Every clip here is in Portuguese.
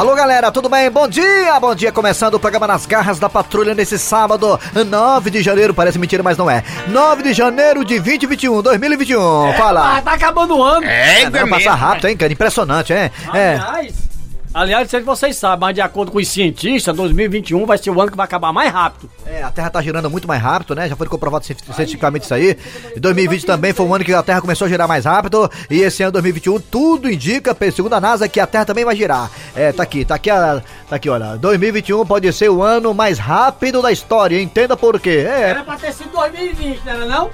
Alô, galera, tudo bem? Bom dia, bom dia. Começando o programa Nas Garras da Patrulha nesse sábado, 9 de janeiro. Parece mentira, mas não é. 9 de janeiro de 2021, 2021. É, Fala. Tá acabando o ano. É, vai passar rápido, hein, cara? Impressionante, hein? É. Aliás, não sei se vocês sabem, mas de acordo com os cientistas, 2021 vai ser o ano que vai acabar mais rápido. É, a Terra tá girando muito mais rápido, né? Já foi comprovado cientificamente isso aí. E 2020 também foi um ano que a Terra começou a girar mais rápido. E esse ano 2021, tudo indica, segundo a NASA, que a Terra também vai girar. É, tá aqui, tá aqui, a, tá aqui, olha. 2021 pode ser o ano mais rápido da história. Entenda por quê. É. Era pra ter sido 2020, não era não?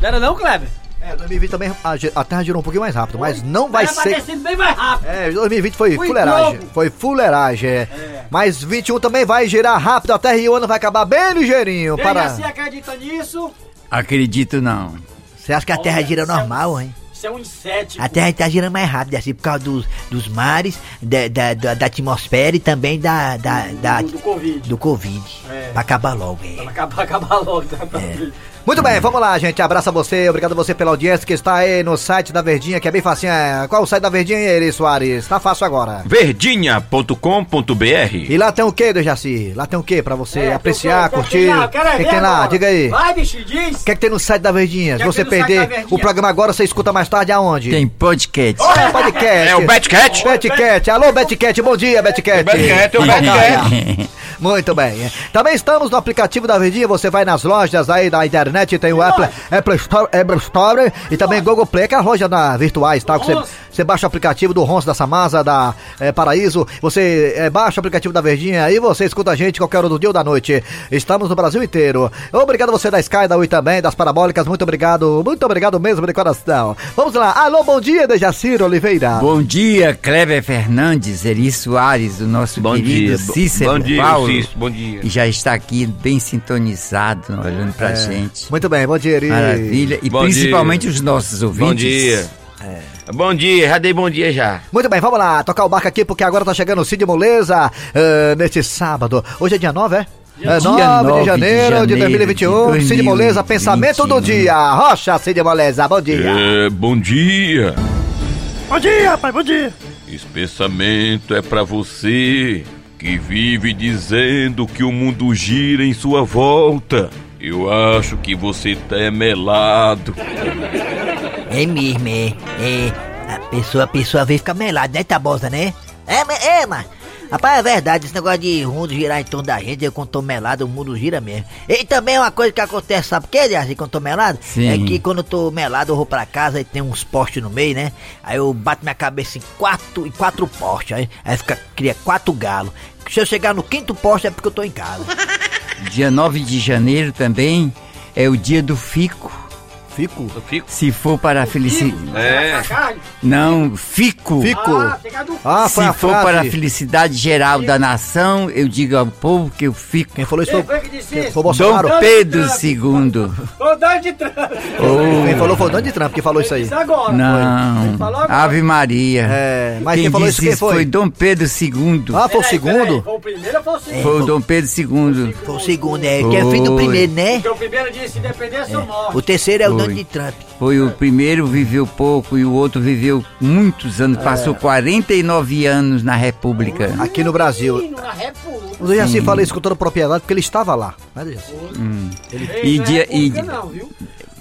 Não era não, Kleber? É, 2020 também a, a, Terra girou um pouquinho mais rápido, mas não vai era ser. Bem mais rápido. É, 2020 foi, foi fuleiragem. Globo. Foi fuleiragem. É. Mas 21 também vai girar rápido a Terra e o ano vai acabar bem ligeirinho. Quem para... Você acredita nisso? Acredito não. Você acha que a Terra Olha, gira normal, hein? Isso é um inseto. A Terra tá girando mais rápido, assim, por causa dos, dos mares, da, da, da, da atmosfera e também da. da, da do, do Covid. Do Covid. É. Pra acabar logo, é. Pra acabar, acabar logo, tá? É. Muito bem, vamos lá, gente. Abraço a você, obrigado a você pela audiência que está aí no site da Verdinha, que é bem facinho. Qual é o site da Verdinha, Eri Soares? Tá fácil agora. Verdinha.com.br E lá tem o que, Dejaci? Lá tem o que pra você é, apreciar, curtir? O que, que tem lá? Diga aí. Vai, bicho, diz. O que, é que tem no site da Verdinha? Se você perder o programa agora, você escuta mais tarde aonde? Tem podcast. Oh, é, podcast. É o Betcat? Betcat. Alô, Betcat. Bom dia, Betcat. Betcat, é o Betcat. Muito bem. Também estamos no aplicativo da Verdinha. Você vai nas lojas aí da internet, tem o Apple, Apple Store, Apple Store e também Google Play, que é a loja da virtuais, tá? Você, você baixa o aplicativo do Ronso da Samasa, da é, Paraíso, você é, baixa o aplicativo da Verdinha e você escuta a gente qualquer hora do dia ou da noite. Estamos no Brasil inteiro. Obrigado você da Sky, da Ui também, das Parabólicas, muito obrigado, muito obrigado mesmo de coração. Vamos lá, alô, bom dia, Dejaciro Oliveira. Bom dia, Kleber Fernandes, Eri Soares, o nosso bom querido dia. Cícero bom dia, Paulo. Bom dia. E já está aqui bem sintonizado, olhando pra é. gente. Muito bem, bom dia, Eri. Maravilha. E bom principalmente dia. os nossos ouvintes. Bom dia. É. Bom dia, já dei bom dia já. Muito bem, vamos lá, tocar o barco aqui porque agora tá chegando o Cid Moleza uh, neste sábado. Hoje é dia 9, é? É 9, 9 de, janeiro de, janeiro de 2021. Cid Moleza, pensamento do dia. Rocha, Cid Moleza, bom dia. É, bom dia. Bom dia, pai, bom dia. Esse pensamento é para você que vive dizendo que o mundo gira em sua volta. Eu acho que você tá melado. É mesmo, é. é. A pessoa, a pessoa vem ficar melada, né, Tabosa, né? É, é, mas. Rapaz, é verdade, esse negócio de mundo girar em torno da gente, eu quando tô melado, o mundo gira mesmo. E também é uma coisa que acontece, sabe por quê, assim, quando tô melado? Sim. É que quando eu tô melado, eu vou pra casa e tem uns postes no meio, né? Aí eu bato minha cabeça em quatro, em quatro postes, aí, aí fica, cria quatro galos. Se eu chegar no quinto poste é porque eu tô em casa. Dia 9 de janeiro também é o dia do fico. Fico? Fico. Se for para a felicidade. É. Não, fico. Fico. Ah, Ah, Se a for frase. para a felicidade geral da nação, eu digo ao povo que eu fico. Quem falou isso foi, disse quem foi Bolsonaro. Dom Pedro II. Donald Trump. Quem falou foi o Donald Trump que falou isso aí. Agora. Não, falou agora. Ave Maria. É, mas quem, quem falou disse isso quem foi? foi Dom Pedro II. Ah, foi o segundo? Foi o primeiro ou foi o segundo? Foi o Dom Pedro II. Foi o segundo, é. Que é filho do primeiro, né? Porque o primeiro disse independência ou morte. O terceiro é o Foi. Donald Trump. Foi o primeiro viveu pouco e o outro viveu muitos anos, passou 49 anos na República. Aqui no Brasil. Na República. O Dejaci fala isso com toda propriedade porque ele estava lá. Né, Dejaci? Ei, E não é dia- e- República não, viu?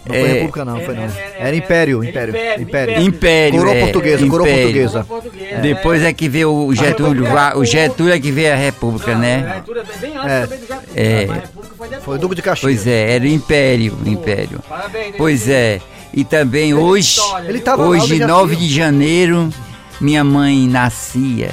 Não foi É. República, não, foi não. É, é, Era é, Império, é, Império. Império, Império. Império. Coroa é, portuguesa, coroa Império. portuguesa. Português, Depois é que veio o Getúlio, o Getúlio é que veio a República, A né? é bem antes É. também do Getúlio. É. Foi o Duque de Caxias. Pois é, era o Império, o Império. Parabéns? Pois é, e também hoje, História, Ele tava hoje Dejaci. 9 de janeiro, minha mãe nascia.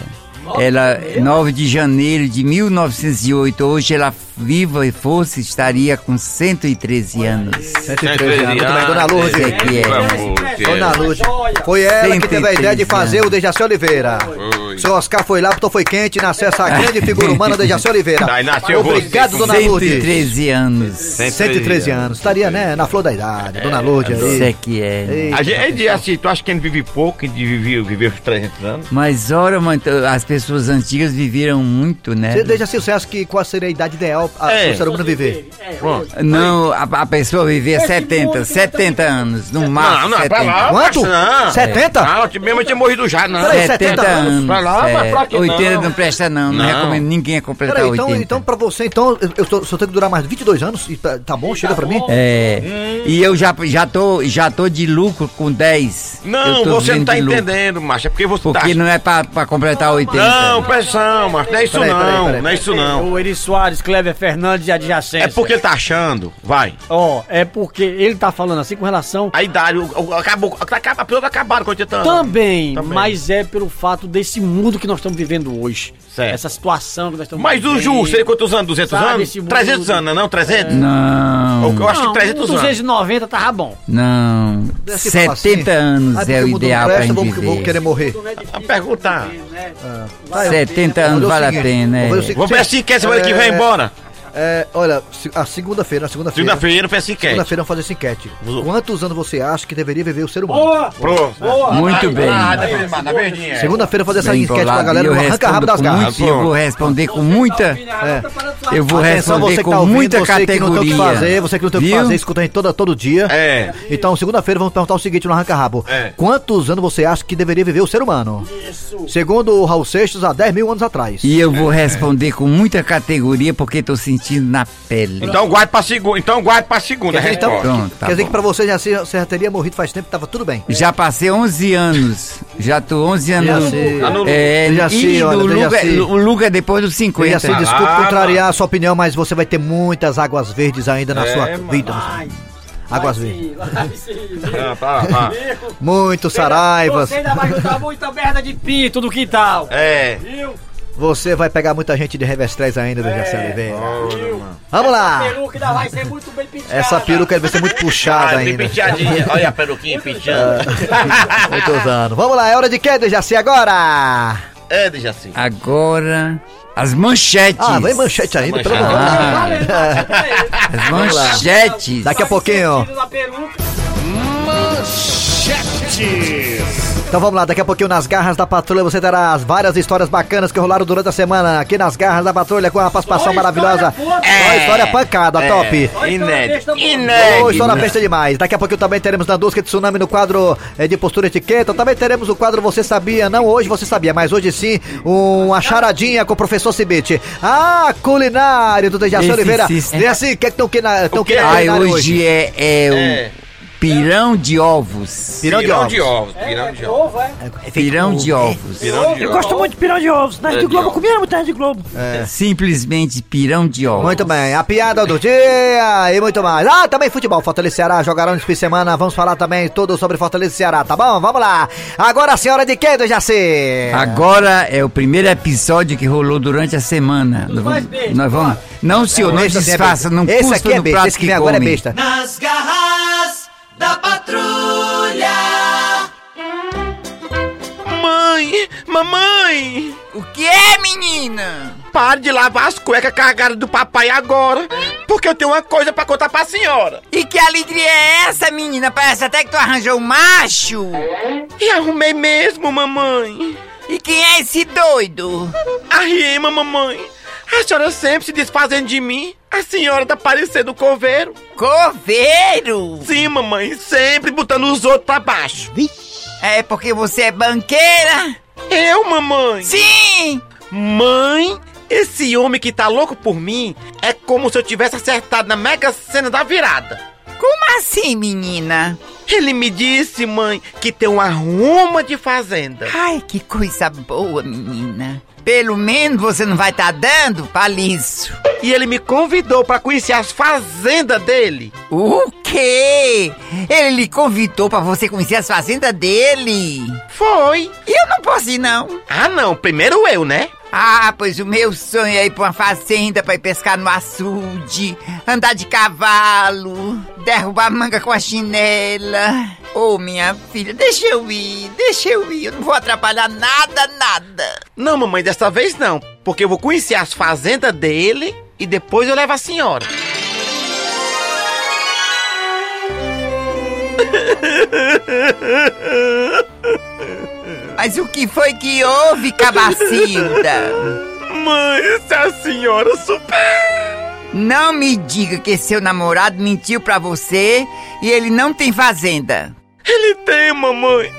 Ela, 9 de janeiro de 1908, hoje ela viva e fosse, estaria com 113 anos. 113 anos. Dona Lourdes. Esse aqui é. Dona Lourdes. Foi ela que teve a ideia de 113 fazer o Dejaci Oliveira. Foi. Seu Oscar foi lá, botou foi quente, nasceu essa grande figura humana, Dejaci Oliveira. Daí nasceu Obrigado, você. Dona Lourdes. 113 anos. 113 anos. Estaria, né, na flor da idade, Dona Lourdes Isso aí. aqui é. Eita. A gente, assim, tu acha que ele vive pouco, ele vive, vive uns 300 anos? Mas ora, mãe, as pessoas antigas viveram muito, né? Você, Dejaci, você acha que qual seria a idade ideal para É. o ser humano viver? É, Pronto. Não, a, a pessoa vivia Esse 70, mundo que 70 anos, no Não, máximo. não, é pra 70. lá. Quanto? Não. 70? Não, eu mesmo eu tinha morrido já, não. Peraí, 70 70 anos. anos. Lá, mas pra que 80 não, não? presta não, não, Não. recomendo ninguém a completar Peraí, então, 80. então pra você, então, eu, tô, só tenho que durar mais 22 anos e tá, tá bom? Chega pra mim? É, e eu já, já, tô, já tô de lucro com 10. Eu Não, você não tá entendendo, macho. É porque você Porque tá. não é pra, pra completar 80. Não, pressão, macho. Não é isso Peraí, não. peraí, peraí, não é isso não. O Eri Soares, Cleber Fernandes e adjacência. É porque ele tá achando. Vai. Ó, é porque ele tá falando assim com relação A idade, o, o, acabou. Acaba, a pessoa acabaram com 80 anos. também, Também. mas é pelo fato desse mundo que nós estamos vivendo hoje. Certo. Essa situação que nós estamos Mas o vivendo. Ju, sei quantos anos? 200 Sabe, anos? esse mundo- 300 anos, não? é não? 300? Não, Eu acho que Não, 300 um anos. 290 tava bom. não. Desse falar 70 assim, anos é o mundo ideal pra gente vou, vou viver. querer morrer. A pergunta. Tá, eu- 70 vou anos o vale a pena, o é. Vamos ver assim, quer semana que vem É, embora? É, olha, a segunda-feira, na segunda-feira. Segunda-feira, peço enquete. Segunda-feira vamos fazer essa enquete. Quantos anos você acha que deveria viver o ser humano? Boa! Pronto. Muito bem. Ah, verdade, na verdinha. Segunda-feira fazer essa Bem enquete pra galera eu no Arranca Rabo respondo das Garras. muito- Eu vou responder com muita... É. Eu vou responder com muita você que não tem o que categoria. fazer, você que não tem o que fazer, escuta a gente todo, todo dia. É. Então, segunda-feira vamos perguntar o seguinte no Arranca Rabo. É. Quantos anos você acha que deveria viver o ser humano? Segundo o Raul Seixas, há 10 mil anos atrás. E eu vou responder com muita categoria porque tô sentindo na pele. Então guarde pra segunda. Então guarde pra segunda. Quer dizer, então. Pronto, tá quer dizer bom. que pra você já, já teria morrido faz tempo, tava tudo bem. Já passei 11 anos. Já tô 11 anos. Tá no- É, Dejaci, e olha, do o Luga é depois dos E 50. assim, desculpe Ah, contrariar a sua opinião, mas você vai ter muitas águas verdes ainda na É, sua mano. vida. Águas verdes. Ah, tá, tá. Muitos saraivas. Você ainda vai juntar muita merda de pinto no quintal. É. Viu? Você vai pegar muita gente de revestrez ainda, Dejaci É. Oliveira. Vamos lá. peruca ainda vai ser muito bem. Essa peruca vai ser muito puxada Ah, ainda. penteadinha. Olha a peruquinha penteando. Muitos anos. Vamos lá, é hora de quê, Dejaci, agora? É, assim. Agora, as manchetes. Ah, vem manchete ainda, pelo amor Manchete. Ah, as manchetes. Daqui a pouquinho. Da peruca. Então vamos lá, daqui a pouquinho nas garras da patrulha você terá as várias histórias bacanas que rolaram durante a semana aqui nas garras da patrulha com a participação Só maravilhosa. história boa. Só história pancada, top. Inédito. Inédito. história besta demais. Daqui a pouquinho também teremos Nandusca de Tsunami no quadro eh, de postura etiqueta. Também teremos o quadro Você Sabia. Não hoje você sabia, mas hoje sim, uma charadinha com o professor Cibite. Ah, culinário do Dejaci Oliveira. sim. E assim, o que é que estão que na, tão que na Ai, culinária hoje é, é o É. pirão de ovos. Pirão de Pirão ovos. de ovos. Pirão de ovos. Ovo, é? Pirão de ovos. Eu gosto muito de pirão de ovos. Na Rede É, Globo, comia muito na Rede Globo. Simplesmente pirão de ovos. Muito bem, a piada do dia e muito mais. Ah, também futebol. Fortaleza e Ceará jogarão nesse fim de semana. Vamos falar também tudo sobre Fortaleza e Ceará, tá bom? Vamos lá. Agora a senhora de quê, do Jaci? Agora é o primeiro episódio que rolou durante a semana. Nós vamos. Nós vamos não, senhor, não é besta. não é no besta, prato que vem agora é come. besta. Nas garras da patrulha. Mãe! Mamãe! O que é, menina? Pare de lavar as cuecas cagadas do papai agora. Porque eu tenho uma coisa pra contar pra senhora. E que alegria é essa, menina? Parece até que tu arranjou um macho. E arrumei mesmo, mamãe. E quem é esse doido? A rima, mamãe. A senhora sempre se desfazendo de mim. A senhora tá parecendo um coveiro. Coveiro? Sim, mamãe. Sempre botando os outros pra baixo. É porque você é banqueira? Eu, mamãe. Sim! Mãe, esse homem que tá louco por mim é como se eu tivesse acertado na mega cena da virada. Como assim, menina? Ele me disse, mãe, que tem uma ruma de fazenda. Ai, que coisa boa, menina. Pelo menos você não vai estar dando palício. E ele me convidou pra conhecer as fazendas dele. O quê? Ele lhe convidou pra você conhecer as fazendas dele? Foi. E eu não posso ir, não. Ah, não. Primeiro eu, né? Ah, pois o meu sonho é ir pra uma fazenda pra ir pescar no açude, andar de cavalo, derrubar manga com a chinela. Ô, minha filha, deixa eu ir, deixa eu ir, eu não vou atrapalhar nada, nada. Não, mamãe, dessa vez não. Porque eu vou conhecer as fazendas dele e depois eu levo a senhora. Mas o que foi que houve, cabacilda? Mãe, se a senhora souber. Não me diga que seu namorado mentiu pra você e ele não tem fazenda. Ele tem, mamãe.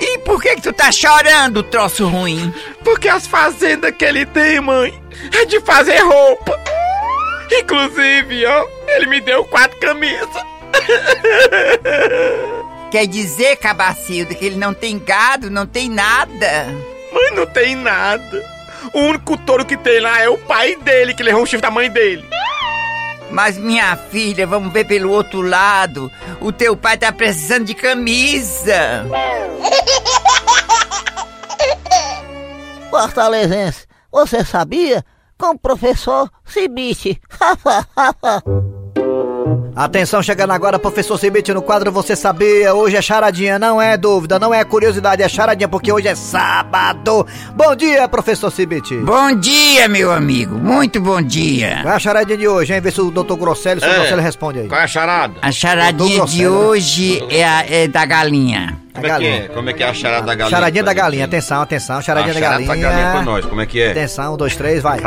E por que que tu tá chorando, troço ruim? Porque as fazendas que ele tem, mãe, é de fazer roupa. Inclusive, ó, ele me deu quatro camisas. Quer dizer, Cabacildo, que ele não tem gado, não tem nada? Mãe, não tem nada. O único touro que tem lá é o pai dele, que levou o chifre da mãe dele. Mas minha filha, vamos ver pelo outro lado. O teu pai tá precisando de camisa. Fortalezense, você sabia? Com o professor Cibite. Atenção, chegando agora, professor Cibite no quadro Você Sabia. Hoje é charadinha, não é dúvida, não é curiosidade, é charadinha, porque hoje é sábado. Bom dia, professor Cibite. Bom dia, meu amigo. Muito bom dia. Qual é a charadinha de hoje, hein? Vê se o doutor Grosselio, se o É. Grosselio responde aí. Qual é a charada? A charadinha de hoje é, a- é da galinha. A Como é que é? galinha. Como é que é a charada da galinha? Charadinha da galinha, gente? atenção, atenção, charadinha A da charada galinha. da galinha pra nós, como é que é? Atenção, um, dois, três, vai.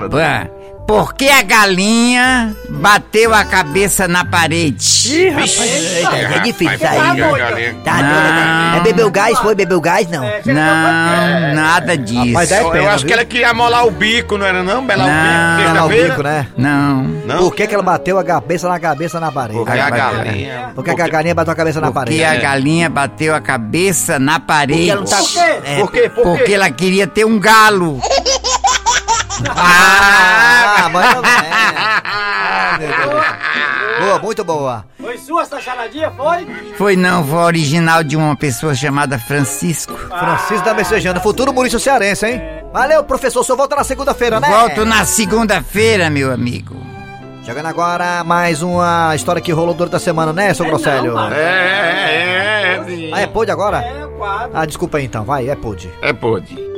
Por que a galinha bateu a cabeça na parede? Ih, rapaz. Eita, é difícil isso aí. a viu? galinha- Tá Não. doido? É bebeu gás? Foi bebeu gás? Não. Não, nada disso. Rapaz, é Eu, pena, acho que viu? ela queria molar o bico, não era não? Belar Não. o bico, Ela o sexta-feira? bico, né? Não. Não? Por que, que ela bateu a cabeça na cabeça na parede? Porque a galinha... Por que, que a galinha bateu a cabeça na Porque parede? a galinha bateu a cabeça na parede. Porque ela não tá. É, Por quê? Por Porque quê? ela queria ter um galo. Ah, mas não é. Ah, meu Deus. Boa, muito boa. Foi sua essa charadinha, foi? Foi não, foi original de uma pessoa chamada Francisco. Francisco da Messejana, futuro Maurício Cearense, hein? Valeu, professor, só volta na segunda-feira, né? Volto na segunda-feira, meu amigo. Chegando agora, mais uma história que rolou durante a semana, né, seu Grosselio? não, mano. É, é, é, sim. Ah, é pôde agora? É, quatro. Ah, desculpa aí então, vai, é pôde. É, pode.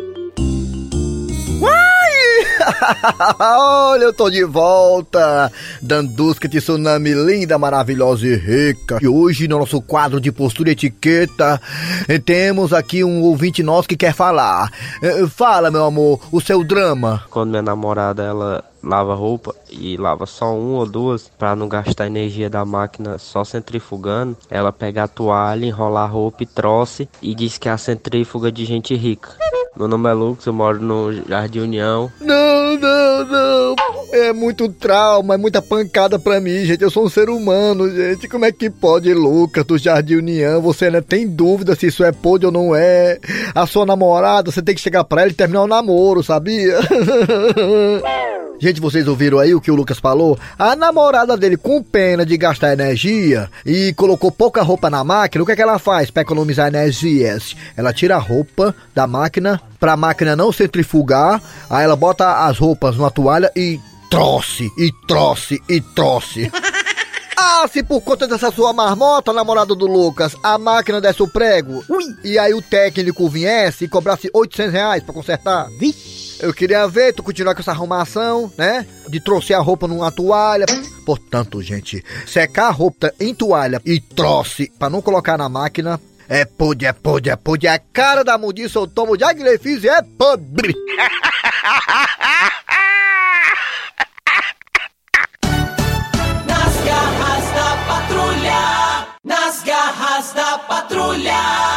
Olha, eu tô de volta, Dandusca Tsunami linda, maravilhosa e rica. E hoje, no nosso quadro de postura e etiqueta, eh, temos aqui um ouvinte nosso que quer falar. Eh, Fala, meu amor, o seu drama. quando minha namorada ela lava roupa e lava só uma ou duas pra não gastar energia da máquina só centrifugando, ela pega a toalha, enrola a roupa e troce e diz que é a centrífuga de gente rica. Meu nome é Lucas, eu moro no Jardim União. Não, não, não. É muito trauma, é muita pancada pra mim, gente. Eu sou um ser humano, gente. Como é que pode, Lucas, do Jardim União? Você ainda tem dúvida se isso é pôde ou não é? A sua namorada, você tem que chegar pra ela e terminar o namoro, sabia? Gente, vocês ouviram aí o que o Lucas falou? A namorada dele, com pena de gastar energia e colocou pouca roupa na máquina, o que é que ela faz para economizar energias? Ela tira a roupa da máquina pra máquina não centrifugar, aí ela bota as roupas numa toalha e troce, e troce, e troce. Ah, se por conta dessa sua marmota, namorado do Lucas, a máquina desse o prego, e aí o técnico viesse e cobrasse 800 reais pra consertar. Eu queria ver tu continuar com essa arrumação, né? De trouxer a roupa numa toalha. Portanto, gente, secar a roupa em toalha e troce pra não colocar na máquina. É podre, é podre, é podre. A cara da mudiça, eu tomo de aglefis e é podre. Nas garras da patrulha. Nas garras da patrulha.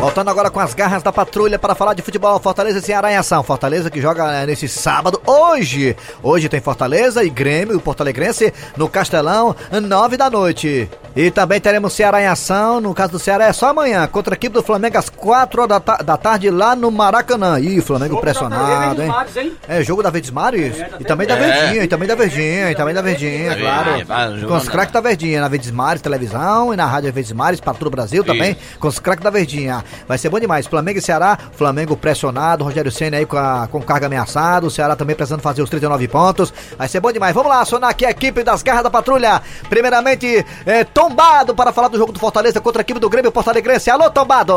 Voltando agora com as garras da patrulha para falar de futebol. Fortaleza e Ceará em ação. Fortaleza que joga né, nesse sábado, hoje. Hoje tem Fortaleza e Grêmio, o Porto Alegrense, no Castelão, nove da noite. E também teremos Ceará em ação. No caso do Ceará é só amanhã, contra a equipe do Flamengo às quatro horas da, ta- da tarde lá no Maracanã. Ih, Flamengo Jogo pressionado, hein? Mares, hein? É, jogo da Verdes Mares? E também da É. Verdinha, e também da Verdinha, e também da Verdinha, claro. Com os craques da Verdinha, na Verdes Mares televisão e na Rádio Verdes Mares para todo o Brasil também, com os craques da Verdinha. Vai ser bom demais. Flamengo e Ceará, Flamengo pressionado, Rogério Senna aí com, a, com carga ameaçado, o Ceará também precisando fazer os 39 pontos. Vai ser bom demais. Vamos lá, acionar aqui a equipe das garras da patrulha. Primeiramente, é, tombado para falar do jogo do Fortaleza contra a equipe do Grêmio Porto Alegrense. Alô, tombado!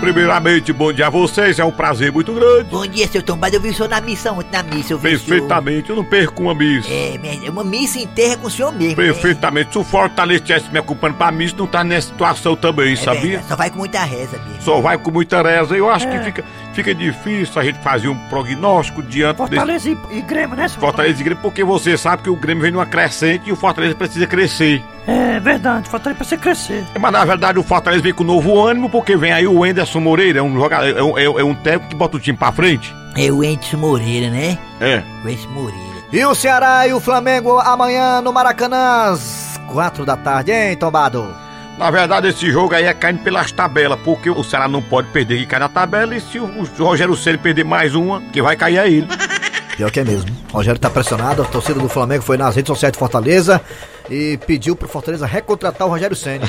Primeiramente, bom dia a vocês, é um prazer muito grande. Bom dia, seu tombado. Eu vi o senhor na missão, ontem na missa. Eu vi Perfeitamente, eu não perco uma missa. É, minha- uma missa inteira com o senhor mesmo. né? Perfeitamente, se o Fortaleza estivesse me acompanhando pra missa, não tá nessa situação também, É sabia? verdade, Só vai com muita reza mesmo. Só vai com muita reza. Eu acho que fica. Fica difícil a gente fazer um prognóstico diante desse Fortaleza e, e Grêmio, né, seu Fortaleza e Grêmio, porque você sabe que o Grêmio vem numa crescente e o Fortaleza precisa crescer. É verdade, Fortaleza pra você crescer. Mas na verdade o Fortaleza vem com novo ânimo, porque vem aí o Enderson Moreira, é um jogador, é um, é, é um técnico que bota o time pra frente. É o Entes Moreira, né? É. O Entes Moreira. E o Ceará e o Flamengo amanhã no Maracanã às quatro da tarde, hein, Tombado? Na verdade, esse jogo aí é caindo pelas tabelas, porque o Ceará não pode perder que cai na tabela, e se o, Rogério Ceni perder mais uma, que vai cair é ele. Pior que é mesmo. O Rogério tá pressionado, a torcida do Flamengo foi nas redes sociais de Fortaleza e pediu pro Fortaleza recontratar o Rogério Senna.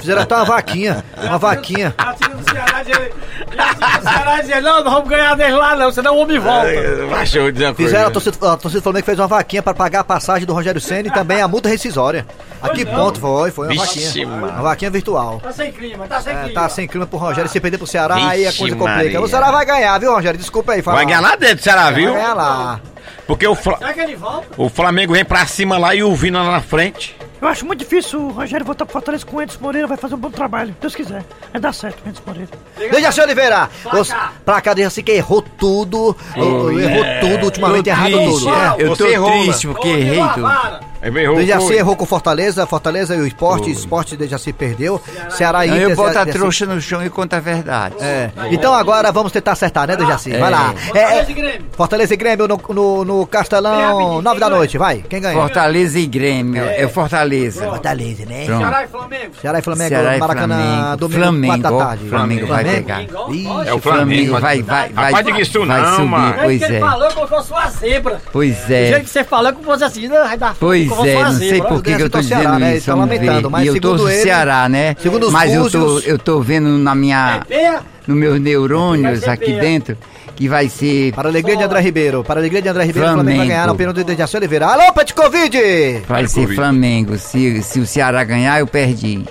Fizeram até uma vaquinha, uma vaquinha. A time do Ceará dizia, não, não vamos ganhar dele lá não, senão o homem volta. Uma Fizeram, a torcida, a torcida do Flamengo fez uma vaquinha pra pagar a passagem do Rogério Senna e também a multa rescisória. A que ponto foi? Foi uma Vixe, vaquinha. mano. Uma vaquinha virtual. Tá sem clima, tá sem É, clima. tá sem clima pro Rogério. Se perder pro Ceará, aí a coisa complica. Maria. O Ceará vai ganhar, viu, Rogério? Desculpa aí. falar. Vai ganhar lá dentro, Ceará, viu? Vai ganhar lá. Porque o, Fla- Será que ele volta? o Flamengo vem pra cima lá e o Vina lá na frente. Eu acho muito difícil o Rogério voltar pro Fortaleza com o Entes Moreira, vai fazer um bom trabalho. Deus quiser. Vai dar certo o Entes Moreira. Dejaci Oliveira. Os, placar Dejaci que errou tudo. o- errou tudo, ultimamente errado tudo. É. Eu tô triste porque errei tudo. Errou, Dejaci foi. errou com Fortaleza, Fortaleza e o esporte, esporte Dejaci perdeu. Ceará e Inter. eu boto a Dejaci- trouxa no chão e conto a verdade. É. Então agora vamos tentar acertar, né, Dejaci? Vai lá. É, é, Fortaleza e Grêmio. Fortaleza e Grêmio no, no, no Castelão, 9 da noite, vai. Quem ganha? Fortaleza e Grêmio. É, o Fortaleza. Fortaleza, né? Pronto. Ceará e Flamengo. Ceará e Flamengo, Ceará e Maracanã, Flamengo. domingo, Flamengo, 4 da tarde. Flamengo vai pegar. Ih, É o O Flamengo vai, vai, vai, Rapaz, diga isso vai não, subir, mano. pois que ele é. falou como se fosse uma zebra. Pois Do jeito é. que você falou, como fosse assim, não, vai dar Pois fosse é, não sei por que, eu tô dizendo Ceará, né? isso. Tá lamentando, ver. mas e eu torço ele- Ceará, né? segundo os mas eu tô, eu tô vendo na minha, Penha, nos meus neurônios aqui Penha. dentro que vai ser Para a alegria de André Ribeiro. Para a alegria de André Ribeiro, o Flamengo vai Flamengo. ganhar no pênalti de Dejaci Oliveira. Alô, Pet Covid! vai ser. Flamengo. Se, se o Ceará ganhar, eu perdi.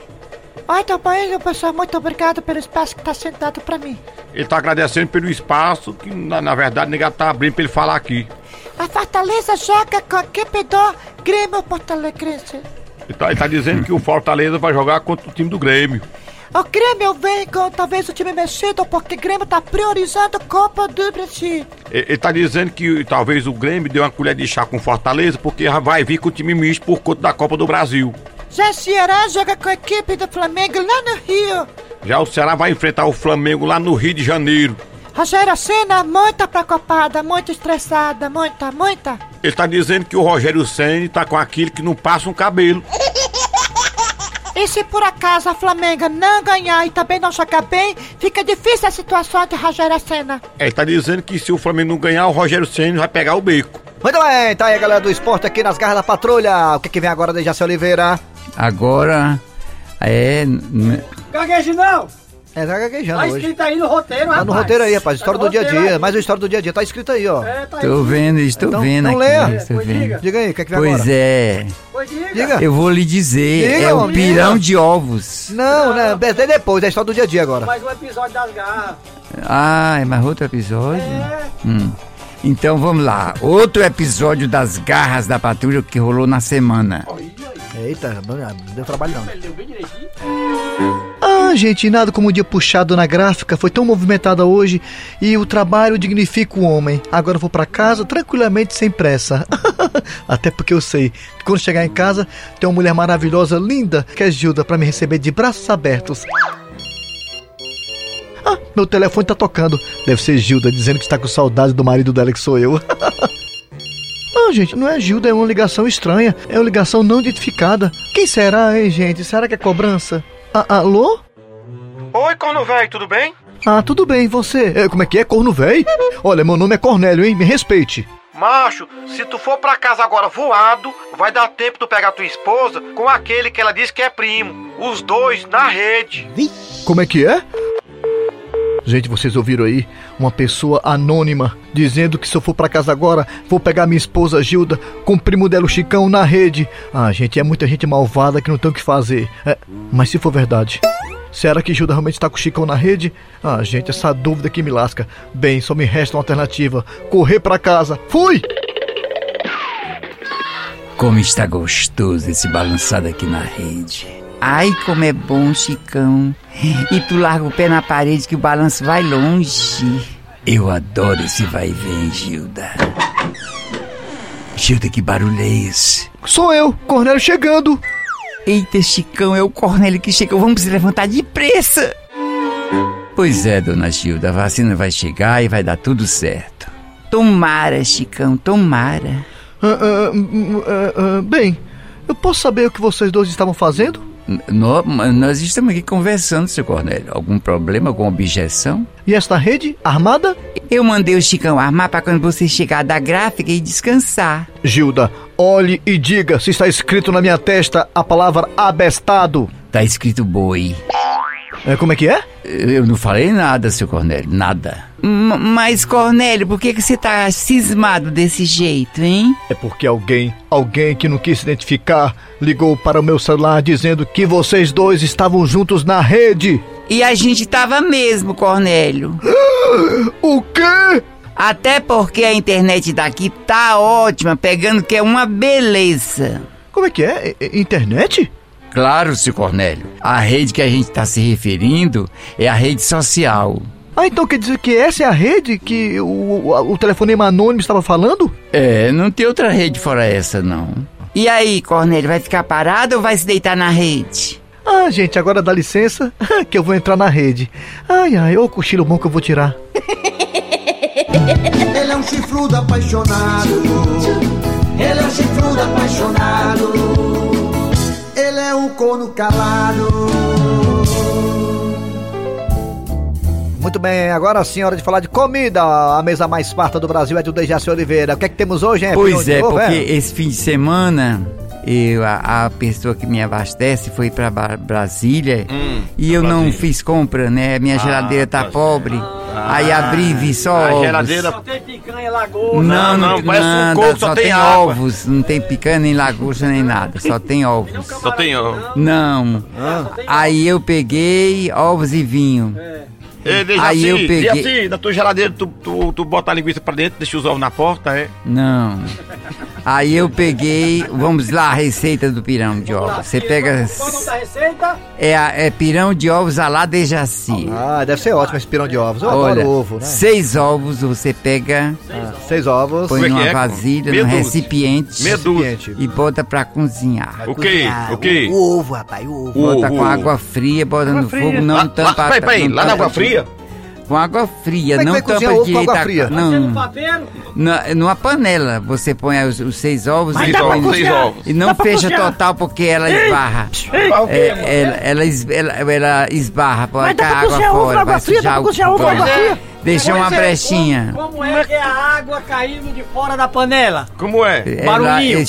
Ai, então, pai, pessoal, muito obrigado pelo espaço que tá sendo dado pra mim. Ele tá agradecendo pelo espaço que, na, na verdade, ninguém tá abrindo pra ele falar aqui. A Fortaleza joga com a equipe do Grêmio Porto Alegrense. Ele tá, ele tá dizendo que o Fortaleza vai jogar contra o time do Grêmio. O Grêmio vem com talvez o time mexido, porque o Grêmio tá priorizando a Copa do Brasil. Ele, tá dizendo que talvez o Grêmio deu uma colher de chá com o Fortaleza, porque vai vir com o time misto por conta da Copa do Brasil. Já Ceará joga com a equipe do Flamengo lá no Rio. Já o Ceará vai enfrentar o Flamengo lá no Rio de Janeiro. Rogério Senna, muita preocupada, muito estressada, muita, muita. Ele tá dizendo que o Rogério Ceni tá com aquilo que não passa um cabelo. E se por acaso a Flamengo não ganhar e também não jogar bem, fica difícil a situação de Rogério Senna. Ele tá dizendo que se o Flamengo não ganhar, o Rogério Ceni vai pegar o beco. Muito bem, tá aí a galera do esporte aqui nas garras da patrulha. O que, que vem agora, Dejaci Oliveira? Agora é. Gagueje não. É, tá gaguejando Tá hoje. escrito aí no roteiro, Tá rapaz. no roteiro aí, rapaz. História Tá no do dia a roteiro dia. aí. Mas a história do dia a dia tá escrito aí, ó. É, tá aí. Tô vendo, estou Então, vendo então aqui. leia. Estou Pois vendo. diga. Diga aí, o que, é que vem Pois agora? é. Pois diga. Diga. Eu vou lhe dizer, Diga, é o homem. pirão de ovos. Não, né? Até depois, é a história do dia a dia agora. Mais um episódio das garras. Ah, é mais outro episódio? É. Hum. Então vamos lá. Outro episódio das garras da patrulha que rolou na semana. Eita, não, não deu trabalho não. Gente, nada como um dia puxado na gráfica, foi tão movimentada hoje e o trabalho dignifica o homem. Agora eu vou pra casa tranquilamente, sem pressa. Até porque eu sei que quando chegar em casa tem uma mulher maravilhosa, linda, que é Gilda, pra me receber de braços abertos. Ah, meu telefone tá tocando. Deve ser Gilda dizendo que está com saudade do marido dela, que sou eu. Ah, gente, não é Gilda, é uma ligação estranha. É uma ligação não identificada. Quem será, hein, gente? Será que é cobrança? Ah, alô? Oi, corno velho, tudo bem? Ah, tudo bem, você? É, como é que é, corno véi? Olha, meu nome é Cornélio, hein? Me respeite. Macho, se tu for pra casa agora voado, vai dar tempo tu pegar tua esposa com aquele que ela disse que é primo. Os dois na rede. Como é que é? Gente, vocês ouviram aí? Uma pessoa anônima dizendo que se eu for pra casa agora, vou pegar minha esposa Gilda com o primo dela, o Chicão, na rede. Ah, gente, é muita gente malvada que não tem o que fazer. É, mas se for verdade, será que Gilda realmente está com o Chicão na rede? Ah, gente, essa dúvida que me lasca. Bem, só me resta uma alternativa: correr pra casa. Fui! Como está gostoso esse balançado aqui na rede. Ai, como é bom, Chicão. E tu larga o pé na parede que o balanço vai longe. Eu adoro esse vai e vem, Gilda. Gilda, que barulho é esse? Sou eu, Cornélio chegando. Eita, Chicão, é o Cornélio que chegou. Vamos se levantar depressa. Pois é, dona Gilda, a vacina vai chegar e vai dar tudo certo. Tomara, Chicão, tomara. Ah, ah, ah, ah, bem, eu posso saber o que vocês dois estavam fazendo? N- nó- nós estamos aqui conversando, seu Cornélio. Algum problema, alguma objeção? E esta rede armada? Eu mandei o Chicão armar para quando você chegar da gráfica e descansar. Gilda, olhe e diga se está escrito na minha testa a palavra abestado. Tá escrito boi. É, como é que é? Eu não falei nada, seu Cornélio, nada. mas, Cornélio, por que, que você tá cismado desse jeito, hein? É porque alguém, alguém que não quis se identificar, ligou para o meu celular dizendo que vocês dois estavam juntos na rede. E a gente tava mesmo, Cornélio. O quê? Até porque a internet daqui tá ótima, pegando que é uma beleza. Como é que é Internet? Claro, seu Cornélio. A rede que a gente tá se referindo é a rede social. Ah, então quer dizer que essa é a rede que o, o, o telefonema anônimo estava falando? É, não tem outra rede fora essa, não. E aí, Cornélio, vai ficar parado ou vai se deitar na rede? Ah, gente, agora dá licença que eu vou entrar na rede. Ai, ai, ô cochilo bom que eu vou tirar. Ele é um chifrudo apaixonado. Ele é um chifrudo apaixonado. É um corno calado. Muito bem, agora sim, hora de falar de comida. A mesa mais farta do Brasil é do Dejaci Oliveira. O que é que temos hoje, hein? Pois é, novo, porque esse fim de semana eu, a, a pessoa que me abastece foi pra Ba- Brasília e eu não fiz compra, né? Minha geladeira tá pobre. Aí abri e vi só A ovos. geladeira- Só tem picanha, lagoa. Não, Não, não, parece um nada, coco, só tem água. ovos, não tem picanha nem lagosta nem nada, só tem ovos. Só tem, ó. Não. Aí eu peguei ovos e vinho. Ei, Dejaci, Aí eu peguei- Dejaci, na tua geladeira, tu, tu, tu bota a linguiça pra dentro, deixa os ovos na porta, é? Não. Aí eu peguei, vamos lá, a receita do pirão de ovos. Você pega, Qual é o nome da receita? é, a- é pirão de ovos à la Dejaci. Ah, deve ser ótimo esse pirão de ovos. Eu Olha, adoro ovo, né? seis ovos você pega, Ah, seis ovos. põe Como é que numa é? vasilha, Meia num dúzia. recipiente Meia dúzia. Recipiente. e bota pra cozinhar. O quê? O quê? O ovo, rapaz, o ovo. Bota O- com o- água fria, bota no fogo, não Lá, lá, tampa. peraí, peraí, não lá na tampa água fria? Com água fria, Como é que não vai tampa ovo com água fria? Não, na, numa panela você põe os, os seis ovos Seis e põe ovos, seis ovos. E não fecha total porque ela esbarra. É, ela, ela, es- ela, ela esbarra, põe Mas a água ovo fora, água vai sujar o ovo fria? Deixa uma Pois é, brechinha. Como, é que é a água caindo de fora da panela? Como é? Ela- Barulhinho. é-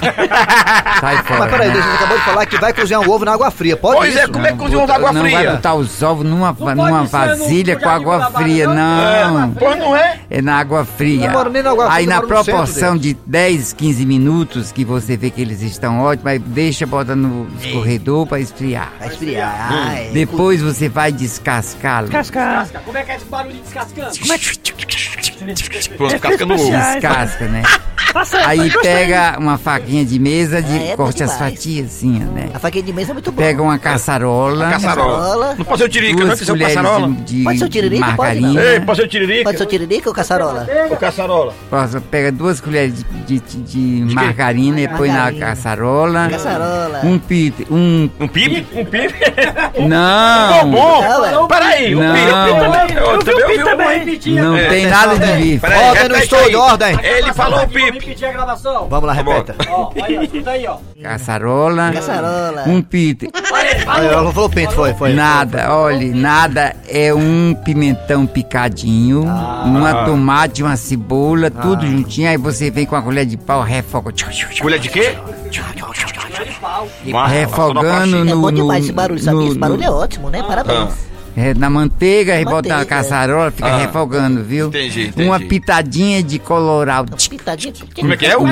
Sai fora. Mas peraí, né? você acabou de falar que vai cozinhar um ovo na água fria. Pode Pois isso? é, como é que Não, cozinha um bota- água não vai fria? botar os ovos numa, numa ser vasilha com água fria, Barra, não. Pois não é? É na água fria. Não moro nem na água fria, Aí eu na moro no centro proporção de 10, 15 minutos que você vê que eles estão ótimos, aí deixa, bota no escorredor para esfriar. Vai esfriar. É. Depois você vai descascá-lo. Cascar. Como é que é esse barulho descascando? Pronto, casca no ovo. Descasca, né? Aí pega uma faquinha de mesa, de É, é corte as fatias assim, né? A faquinha de mesa é muito boa. Pega uma caçarola, Caçarola. Caçarola. Não pode ser o tirica, não, duas que é caçarola. de, de Pode ser o tiririca, pode, margarina. Ei, pode ser o tiririca? Pode ser o tiririca ou caçarola? O caçarola. Posso- Pega duas colheres de, de, de- de margarina e põe na caçarola. Caçarola. Um pit, um Um pipe? Um pipe? não, Bom, Não, é. peraí, o Não. pipe. Eu também não aqui. tem nada de bife. Peraí, Ordem no repete estúdio, aí. ordem. Ele falou o gravação. Vamos lá, repeta. Ó, aí, ó, escuta aí, ó. Caçarola, Caçarola. um pit, Aí, ela falou pinto, foi, foi. nada, olhe, nada é um pimentão picadinho, uma tomate, uma cebola, tudo juntinho. Aí você vem com a colher de pau, refoga. Colher de quê? Refogando uma É no, bom demais no- esse barulho, no- Esse barulho no- é ótimo, né? Parabéns. É, na manteiga, e bota Manteiga. na caçarola, fica Ah. refogando, viu? Entendi, entendi. Uma pitadinha de colorau. Pitadinha. Como é que é? O...